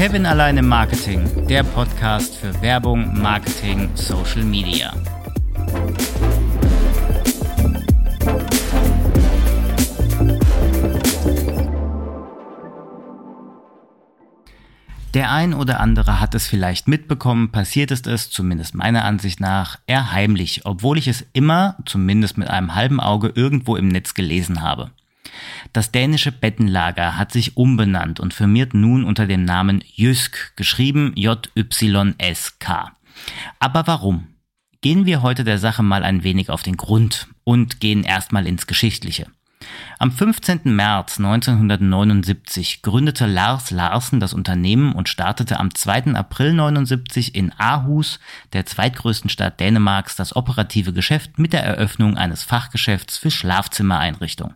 Kevin allein im Marketing, der Podcast für Werbung, Marketing, Social Media. Der ein oder andere hat es vielleicht mitbekommen, passiert ist es, zumindest meiner Ansicht nach, eher heimlich, obwohl ich es immer, zumindest mit einem halben Auge, irgendwo im Netz gelesen habe. Das dänische Bettenlager hat sich umbenannt und firmiert nun unter dem Namen Jysk, geschrieben J-Y-S-K. Aber warum? Gehen wir heute der Sache mal ein wenig auf den Grund und gehen erstmal ins Geschichtliche. Am 15. März 1979 gründete Lars Larsen das Unternehmen und startete am 2. April 1979 in Aarhus, der zweitgrößten Stadt Dänemarks, das operative Geschäft mit der Eröffnung eines Fachgeschäfts für Schlafzimmereinrichtung.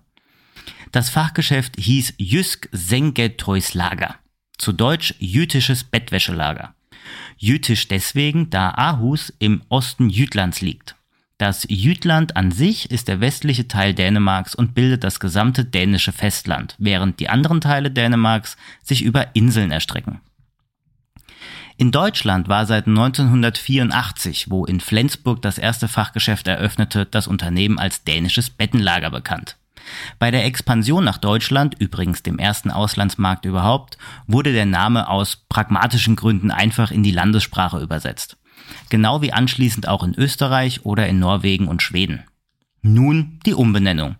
Das Fachgeschäft hieß Jysk Sengetøjslager, zu Deutsch jütisches Bettwäschelager. Jütisch deswegen, da Aarhus im Osten Jütlands liegt. Das Jütland an sich ist der westliche Teil Dänemarks und bildet das gesamte dänische Festland, während die anderen Teile Dänemarks sich über Inseln erstrecken. In Deutschland war seit 1984, wo in Flensburg das erste Fachgeschäft eröffnete, das Unternehmen als dänisches Bettenlager bekannt. Bei der Expansion nach Deutschland, übrigens dem ersten Auslandsmarkt überhaupt, wurde der Name aus pragmatischen Gründen einfach in die Landessprache übersetzt genau wie anschließend auch in Österreich oder in Norwegen und Schweden. Nun die Umbenennung.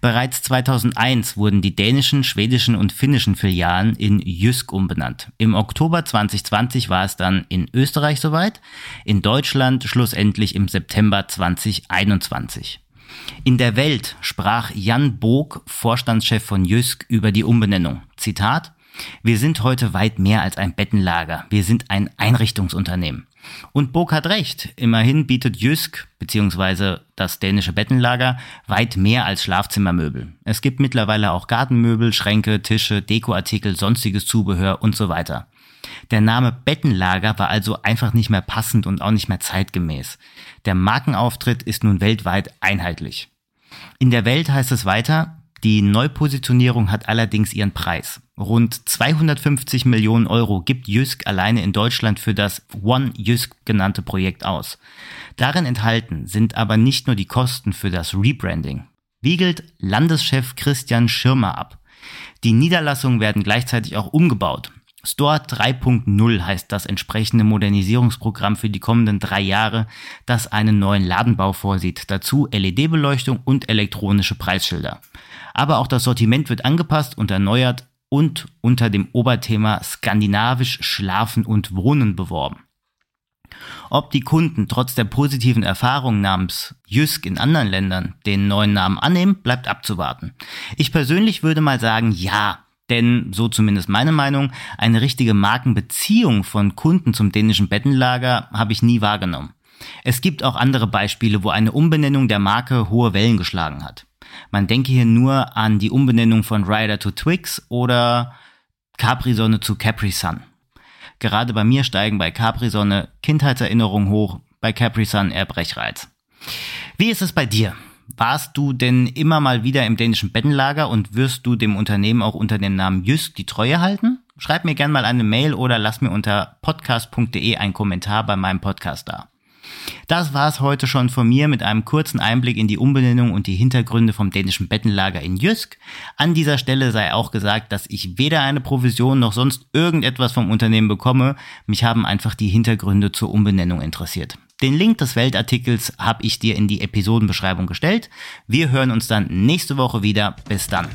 Bereits 2001 wurden die dänischen, schwedischen und finnischen Filialen in Jysk umbenannt. Im Oktober 2020 war es dann in Österreich soweit, in Deutschland schlussendlich im September 2021. In der Welt sprach Jan Bog, Vorstandschef von Jysk, über die Umbenennung. Zitat wir sind heute weit mehr als ein Bettenlager. Wir sind ein Einrichtungsunternehmen. Und Burg hat recht. Immerhin bietet Jysk bzw. das dänische Bettenlager weit mehr als Schlafzimmermöbel. Es gibt mittlerweile auch Gartenmöbel, Schränke, Tische, Dekoartikel, sonstiges Zubehör und so weiter. Der Name Bettenlager war also einfach nicht mehr passend und auch nicht mehr zeitgemäß. Der Markenauftritt ist nun weltweit einheitlich. In der Welt heißt es weiter, die Neupositionierung hat allerdings ihren Preis. Rund 250 Millionen Euro gibt Jysk alleine in Deutschland für das One Jysk genannte Projekt aus. Darin enthalten sind aber nicht nur die Kosten für das Rebranding. Wiegelt Landeschef Christian Schirmer ab. Die Niederlassungen werden gleichzeitig auch umgebaut. Store 3.0 heißt das entsprechende Modernisierungsprogramm für die kommenden drei Jahre, das einen neuen Ladenbau vorsieht. Dazu LED-Beleuchtung und elektronische Preisschilder. Aber auch das Sortiment wird angepasst und erneuert und unter dem Oberthema Skandinavisch Schlafen und Wohnen beworben. Ob die Kunden trotz der positiven Erfahrung namens Jysk in anderen Ländern den neuen Namen annehmen, bleibt abzuwarten. Ich persönlich würde mal sagen, ja, denn, so zumindest meine Meinung, eine richtige Markenbeziehung von Kunden zum dänischen Bettenlager habe ich nie wahrgenommen. Es gibt auch andere Beispiele, wo eine Umbenennung der Marke hohe Wellen geschlagen hat. Man denke hier nur an die Umbenennung von Rider to Twix oder Capri-Sonne zu Capri-Sun. Gerade bei mir steigen bei Capri-Sonne Kindheitserinnerungen hoch, bei Capri-Sun eher Brechreiz. Wie ist es bei dir? Warst du denn immer mal wieder im dänischen Bettenlager und wirst du dem Unternehmen auch unter dem Namen Jysk die Treue halten? Schreib mir gerne mal eine Mail oder lass mir unter podcast.de einen Kommentar bei meinem Podcast da. Das war's heute schon von mir mit einem kurzen Einblick in die Umbenennung und die Hintergründe vom dänischen Bettenlager in Jysk. An dieser Stelle sei auch gesagt, dass ich weder eine Provision noch sonst irgendetwas vom Unternehmen bekomme. Mich haben einfach die Hintergründe zur Umbenennung interessiert. Den Link des Weltartikels habe ich dir in die Episodenbeschreibung gestellt. Wir hören uns dann nächste Woche wieder. Bis dann.